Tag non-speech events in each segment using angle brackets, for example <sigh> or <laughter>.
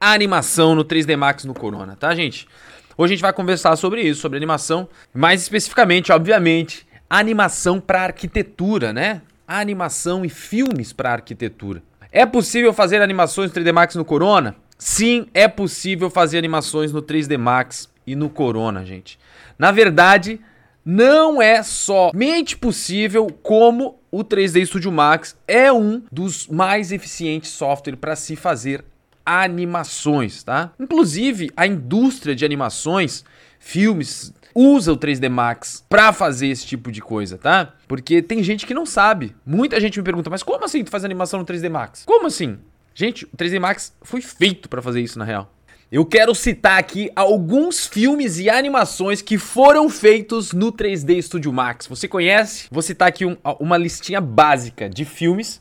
animação no 3D Max no Corona, tá, gente? Hoje a gente vai conversar sobre isso, sobre animação, mais especificamente, obviamente, animação para arquitetura, né? Animação e filmes para arquitetura. É possível fazer animações 3D Max no Corona? Sim, é possível fazer animações no 3D Max e no Corona, gente. Na verdade, não é somente possível, como o 3D Studio Max é um dos mais eficientes software para se fazer animações, tá? Inclusive, a indústria de animações, filmes, usa o 3D Max para fazer esse tipo de coisa, tá? Porque tem gente que não sabe. Muita gente me pergunta, mas como assim tu faz animação no 3D Max? Como assim? Gente, o 3D Max foi feito para fazer isso na real. Eu quero citar aqui alguns filmes e animações que foram feitos no 3D Studio Max. Você conhece? Vou citar aqui um, uma listinha básica de filmes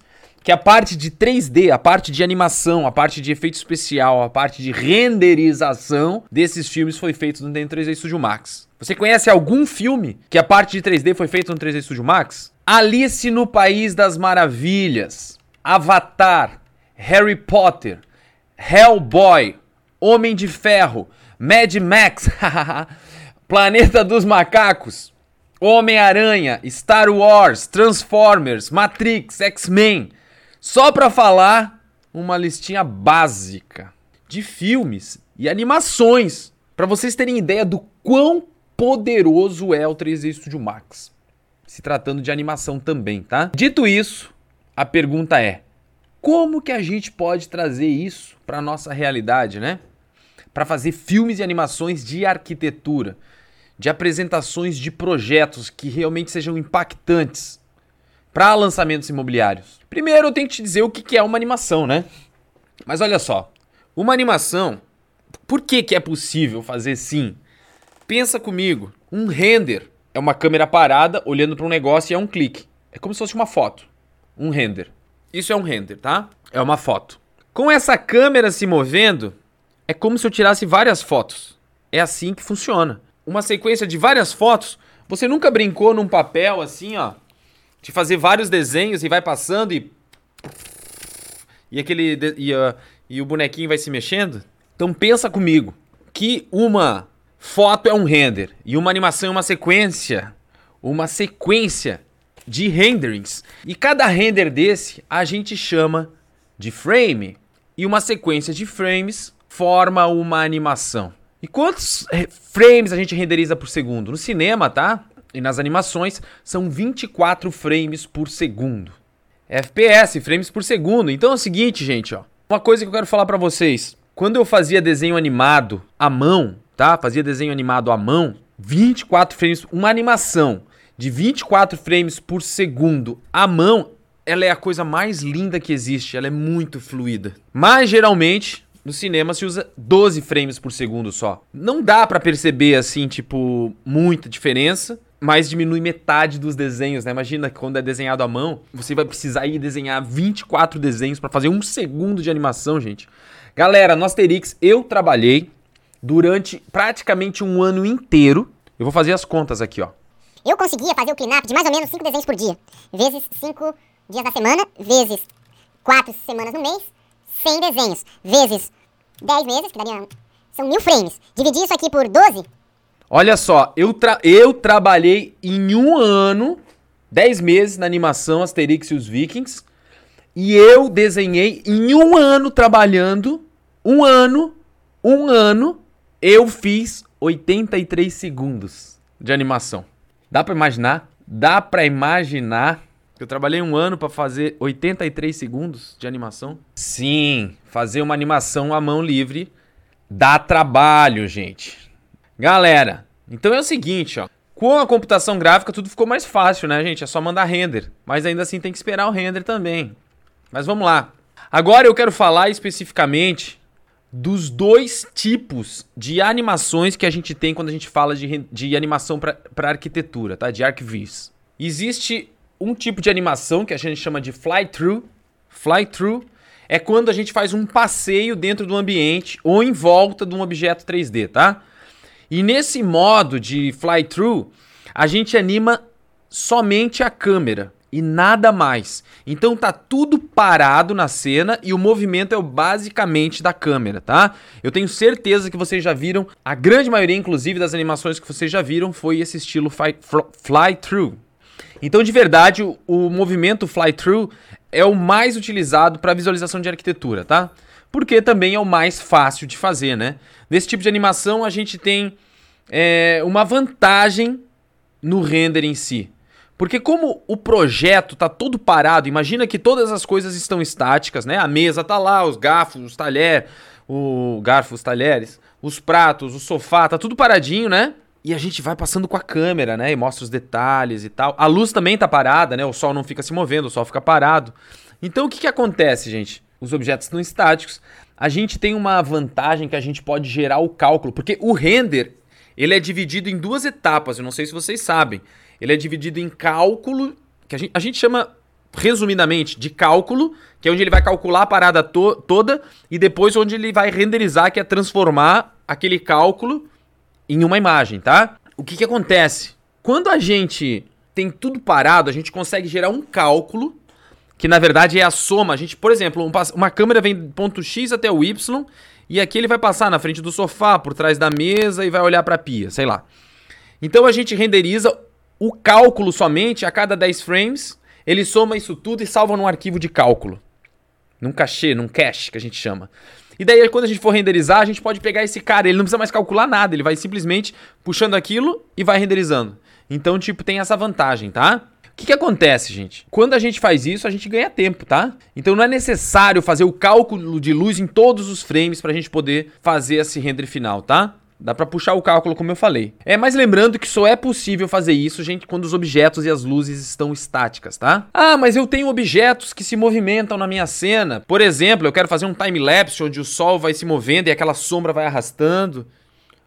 que a parte de 3D, a parte de animação, a parte de efeito especial, a parte de renderização desses filmes foi feito no 3D Studio Max. Você conhece algum filme que a parte de 3D foi feito no 3D Studio Max? Alice no País das Maravilhas, Avatar, Harry Potter, Hellboy, Homem de Ferro, Mad Max, <laughs> Planeta dos Macacos, Homem-Aranha, Star Wars, Transformers, Matrix, X-Men. Só para falar uma listinha básica de filmes e animações para vocês terem ideia do quão poderoso é o 3D Studio Max. Se tratando de animação também, tá? Dito isso, a pergunta é: como que a gente pode trazer isso para nossa realidade, né? Para fazer filmes e animações de arquitetura, de apresentações de projetos que realmente sejam impactantes para lançamentos imobiliários. Primeiro eu tenho que te dizer o que é uma animação, né? Mas olha só, uma animação, por que, que é possível fazer sim? Pensa comigo, um render é uma câmera parada olhando para um negócio e é um clique. É como se fosse uma foto. Um render. Isso é um render, tá? É uma foto. Com essa câmera se movendo, é como se eu tirasse várias fotos. É assim que funciona. Uma sequência de várias fotos. Você nunca brincou num papel assim, ó, de fazer vários desenhos e vai passando e e aquele e, uh, e o bonequinho vai se mexendo? Então pensa comigo que uma foto é um render e uma animação é uma sequência, uma sequência de renderings. E cada render desse a gente chama de frame. E uma sequência de frames forma uma animação. E quantos eh, frames a gente renderiza por segundo? No cinema, tá? E nas animações são 24 frames por segundo. FPS, frames por segundo. Então é o seguinte, gente, ó. Uma coisa que eu quero falar para vocês. Quando eu fazia desenho animado à mão, tá? Fazia desenho animado à mão, 24 frames, uma animação de 24 frames por segundo à mão, ela é a coisa mais linda que existe, ela é muito fluida. Mas geralmente no cinema se usa 12 frames por segundo só. Não dá para perceber assim, tipo, muita diferença, mas diminui metade dos desenhos, né? Imagina que quando é desenhado à mão, você vai precisar ir desenhar 24 desenhos para fazer um segundo de animação, gente. Galera, no Asterix eu trabalhei durante praticamente um ano inteiro. Eu vou fazer as contas aqui, ó. Eu conseguia fazer o cleanup de mais ou menos 5 desenhos por dia. Vezes 5 dias da semana, vezes 4 semanas no mês, 100 desenhos. Vezes 10 meses, que daria... São mil frames. Dividir isso aqui por 12... Olha só, eu, tra eu trabalhei em um ano, 10 meses na animação Asterix e os Vikings. E eu desenhei em um ano trabalhando, um ano, um ano, eu fiz 83 segundos de animação. Dá para imaginar? Dá para imaginar que eu trabalhei um ano para fazer 83 segundos de animação? Sim, fazer uma animação à mão livre dá trabalho, gente. Galera, então é o seguinte, ó. Com a computação gráfica tudo ficou mais fácil, né, gente? É só mandar render. Mas ainda assim tem que esperar o render também. Mas vamos lá. Agora eu quero falar especificamente dos dois tipos de animações que a gente tem quando a gente fala de, de animação para arquitetura, tá? De ArcViz. Existe um tipo de animação que a gente chama de fly-through. Fly-through é quando a gente faz um passeio dentro do ambiente ou em volta de um objeto 3D, tá? E nesse modo de fly-through, a gente anima somente a câmera. e nada mais. Então tá tudo parado na cena e o movimento é basicamente da câmera, tá? Eu tenho certeza que vocês já viram, a grande maioria inclusive das animações que vocês já viram foi esse estilo fly-through. Então de verdade, o, o movimento fly-through é o mais utilizado para visualização de arquitetura, tá? Porque também é o mais fácil de fazer, né? Nesse tipo de animação a gente tem é, uma vantagem no render em si. Porque como o projeto tá todo parado, imagina que todas as coisas estão estáticas, né? A mesa tá lá, os garfos, os talheres, o garfo, os talheres, os pratos, o sofá, tá tudo paradinho, né? E a gente vai passando com a câmera, né? E mostra os detalhes e tal. A luz também tá parada, né? O sol não fica se movendo, o sol fica parado. Então o que que acontece, gente? Os objetos estão estáticos. A gente tem uma vantagem que a gente pode gerar o cálculo, porque o render ele é dividido em duas etapas, eu não sei se vocês sabem. Ele é dividido em cálculo, que a gente, a gente chama resumidamente de cálculo, que é onde ele vai calcular a parada to toda, e depois onde ele vai renderizar, que é transformar aquele cálculo em uma imagem, tá? O que, que acontece? Quando a gente tem tudo parado, a gente consegue gerar um cálculo, que na verdade é a soma. A gente, por exemplo, um, uma câmera vem do ponto X até o Y, e aqui ele vai passar na frente do sofá, por trás da mesa e vai olhar para a pia, sei lá. Então a gente renderiza o cálculo somente a cada 10 frames, ele soma isso tudo e salva num arquivo de cálculo. Num cachê, num cache que a gente chama. E daí quando a gente for renderizar, a gente pode pegar esse cara, ele não precisa mais calcular nada, ele vai simplesmente puxando aquilo e vai renderizando. Então, tipo, tem essa vantagem, tá? Que, que acontece, gente? Quando a gente faz isso, a gente ganha tempo, tá? Então não é necessário fazer o cálculo de luz em todos os frames para a gente poder fazer esse render final, tá? Dá para puxar o cálculo, como eu falei. É, mas lembrando que só é possível fazer isso, gente, quando os objetos e as luzes estão estáticas, tá? Ah, mas eu tenho objetos que se movimentam na minha cena. Por exemplo, eu quero fazer um time-lapse onde o sol vai se movendo e aquela sombra vai arrastando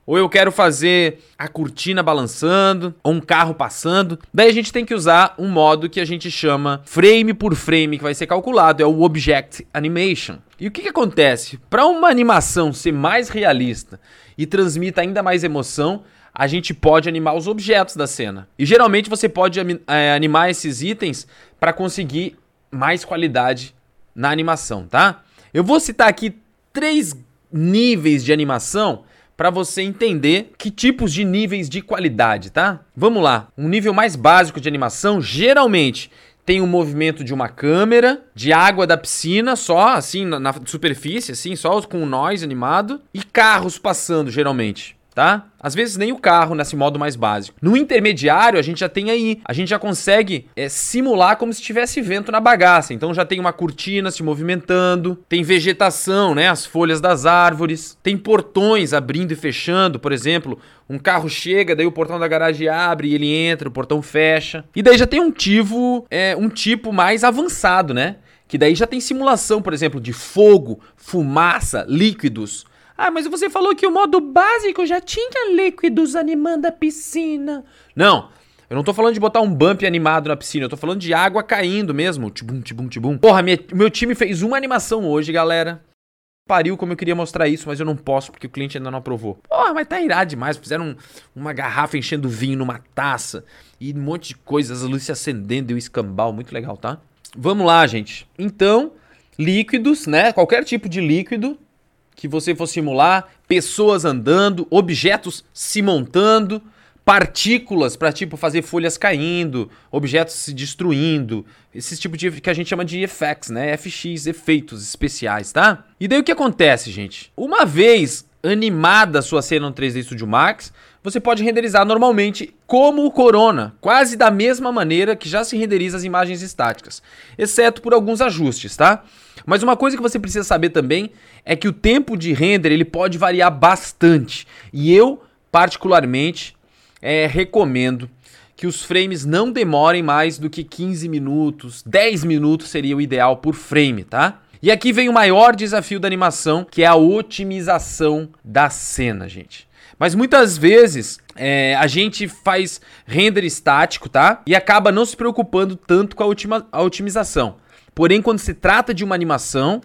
ou eu quero fazer a cortina balançando, ou um carro passando. Daí a gente tem que usar um modo que a gente chama frame por frame, que vai ser calculado, é o Object Animation. E o que, que acontece? Para uma animação ser mais realista e transmita ainda mais emoção, a gente pode animar os objetos da cena. E geralmente você pode é, animar esses itens para conseguir mais qualidade na animação, tá? Eu vou citar aqui três níveis de animação para você entender que tipos de níveis de qualidade, tá? Vamos lá. Um nível mais básico de animação geralmente tem o movimento de uma câmera, de água da piscina, só assim na, na superfície, assim, só com o noise animado, e carros passando geralmente tá? Às vezes nem o carro nesse modo mais básico. No intermediário, a gente já tem aí, a gente já consegue é, simular como se tivesse vento na bagaça. Então já tem uma cortina se movimentando, tem vegetação, né? As folhas das árvores, tem portões abrindo e fechando, por exemplo. Um carro chega, daí o portão da garagem abre e ele entra, o portão fecha. E daí já tem um tipo, é, um tipo mais avançado, né? Que daí já tem simulação, por exemplo, de fogo, fumaça, líquidos ah, mas você falou que o modo básico já tinha líquidos animando a piscina. Não, eu não tô falando de botar um bump animado na piscina, eu tô falando de água caindo mesmo. Tibum, tibum, tibum. Porra, minha, meu time fez uma animação hoje, galera. Pariu como eu queria mostrar isso, mas eu não posso porque o cliente ainda não aprovou. Porra, mas tá irado demais. Fizeram um, uma garrafa enchendo vinho numa taça e um monte de coisas, a luz se acendendo e o escambau. Muito legal, tá? Vamos lá, gente. Então, líquidos, né? Qualquer tipo de líquido que você for simular pessoas andando, objetos se montando, partículas para tipo fazer folhas caindo, objetos se destruindo, esse tipo de que a gente chama de effects, né? FX, efeitos especiais, tá? E daí o que acontece, gente? Uma vez animada a sua cena no 3D Studio Max, você pode renderizar normalmente como o Corona, quase da mesma maneira que já se renderiza as imagens estáticas, exceto por alguns ajustes, tá? Mas uma coisa que você precisa saber também é que o tempo de render ele pode variar bastante. E eu, particularmente, é, recomendo que os frames não demorem mais do que 15 minutos, 10 minutos seria o ideal por frame, tá? E aqui vem o maior desafio da animação, que é a otimização da cena, gente. Mas muitas vezes é, a gente faz render estático, tá? E acaba não se preocupando tanto com a, ultima, a otimização. Porém, quando se trata de uma animação,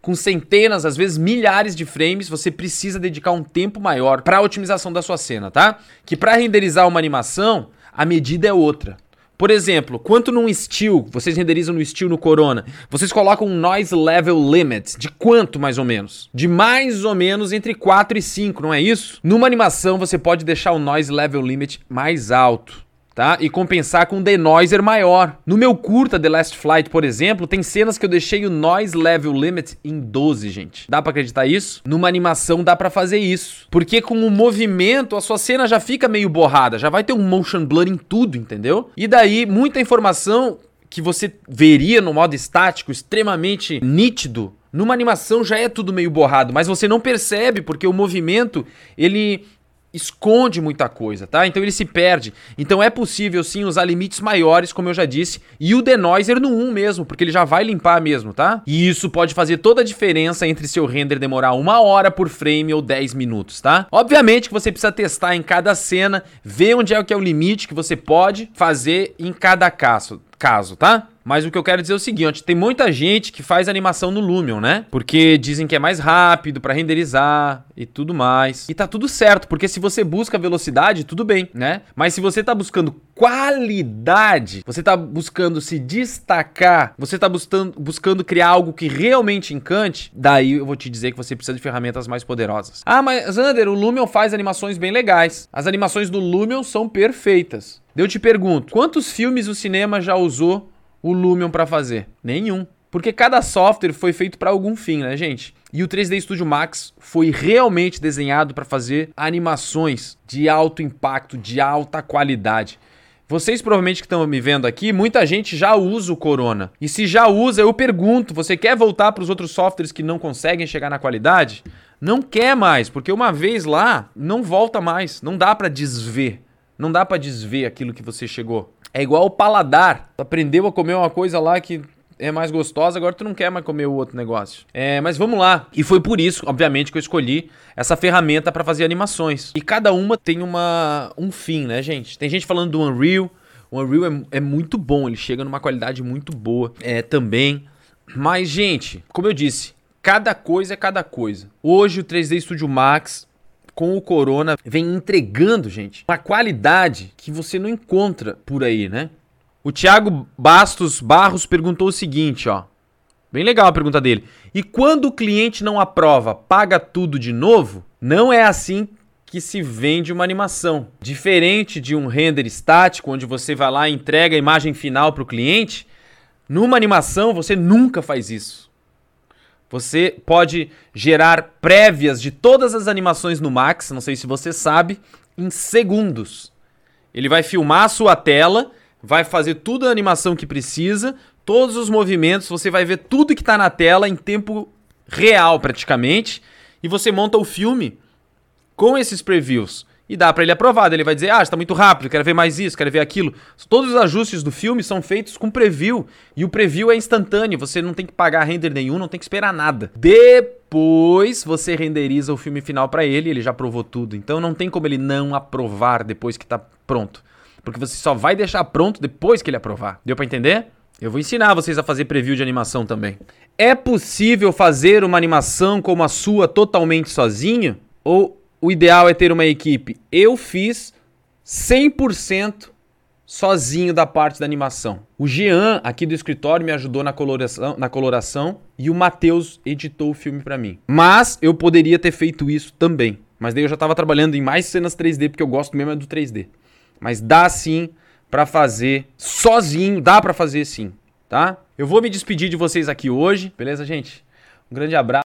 com centenas, às vezes milhares de frames, você precisa dedicar um tempo maior para a otimização da sua cena, tá? Que para renderizar uma animação, a medida é outra. Por exemplo, quanto num Steel, vocês renderizam no Steel no Corona, vocês colocam um Noise Level Limit de quanto mais ou menos? De mais ou menos entre 4 e 5, não é isso? Numa animação você pode deixar o Noise Level Limit mais alto tá? E compensar com um denoiser maior. No meu curta The Last Flight, por exemplo, tem cenas que eu deixei o noise level limit em 12, gente. Dá para acreditar isso? Numa animação dá para fazer isso. Porque com o movimento a sua cena já fica meio borrada, já vai ter um motion blur em tudo, entendeu? E daí muita informação que você veria no modo estático extremamente nítido, numa animação já é tudo meio borrado, mas você não percebe porque o movimento ele esconde muita coisa, tá? Então ele se perde. Então é possível sim usar limites maiores, como eu já disse, e o denoiser no 1 mesmo, porque ele já vai limpar mesmo, tá? E isso pode fazer toda a diferença entre seu render demorar uma hora por frame ou 10 minutos, tá? Obviamente que você precisa testar em cada cena, ver onde é que é o limite que você pode fazer em cada caso, caso, tá? Mas o que eu quero dizer é o seguinte, tem muita gente que faz animação no Lumion, né? Porque dizem que é mais rápido para renderizar e tudo mais. E tá tudo certo, porque se você busca velocidade, tudo bem, né? Mas se você tá buscando qualidade, você tá buscando se destacar, você tá buscando, buscando criar algo que realmente encante, daí eu vou te dizer que você precisa de ferramentas mais poderosas. Ah, mas Zander, o Lumion faz animações bem legais. As animações do Lumion são perfeitas. Eu te pergunto, quantos filmes o cinema já usou o Lumion para fazer? Nenhum. Porque cada software foi feito para algum fim, né, gente? E o 3D Studio Max foi realmente desenhado para fazer animações de alto impacto, de alta qualidade. Vocês provavelmente que estão me vendo aqui, muita gente já usa o Corona. E se já usa, eu pergunto, você quer voltar para os outros softwares que não conseguem chegar na qualidade? Não quer mais, porque uma vez lá, não volta mais, não dá para desver. Não dá para desver aquilo que você chegou. É igual o paladar. Tu aprendeu a comer uma coisa lá que é mais gostosa, agora tu não quer mais comer o outro negócio. É, mas vamos lá. E foi por isso, obviamente, que eu escolhi essa ferramenta para fazer animações. E cada uma tem uma um fim, né, gente? Tem gente falando do Unreal. O Unreal é, é muito bom, ele chega numa qualidade muito boa é, também. Mas, gente, como eu disse, cada coisa é cada coisa. Hoje o 3D Studio Max com o Corona vem entregando, gente, uma qualidade que você não encontra por aí, né? O Thiago Bastos Barros perguntou o seguinte, ó. Bem legal a pergunta dele. E quando o cliente não aprova, paga tudo de novo? Não é assim que se vende uma animação. Diferente de um render estático, onde você vai lá e entrega a imagem final para o cliente, numa animação você nunca faz isso. Você pode gerar prévias de todas as animações no Max, não sei se você sabe, em segundos. Ele vai filmar a sua tela, vai fazer tudo a animação que precisa, todos os movimentos, você vai ver tudo que está na tela em tempo real praticamente, e você monta o filme com esses previews e dá para ele aprovar. Ele vai dizer: "Ah, está muito rápido, quero ver mais isso, quero ver aquilo". Todos os ajustes do filme são feitos com preview e o preview é instantâneo, você não tem que pagar render nenhum, não tem que esperar nada. Depois você renderiza o filme final para ele, ele já aprovou tudo. Então não tem como ele não aprovar depois que tá pronto. Porque você só vai deixar pronto depois que ele aprovar. Deu para entender? Eu vou ensinar vocês a fazer preview de animação também. É possível fazer uma animação como a sua totalmente sozinho? Ou o ideal é ter uma equipe. Eu fiz 100% sozinho da parte da animação. O Jean, aqui do escritório, me ajudou na coloração, na coloração e o Matheus editou o filme para mim. Mas eu poderia ter feito isso também. Mas daí eu já estava trabalhando em mais cenas 3D, porque eu gosto mesmo é do 3D. Mas dá sim para fazer sozinho, dá para fazer sim, tá? Eu vou me despedir de vocês aqui hoje, beleza, gente? Um grande abraço.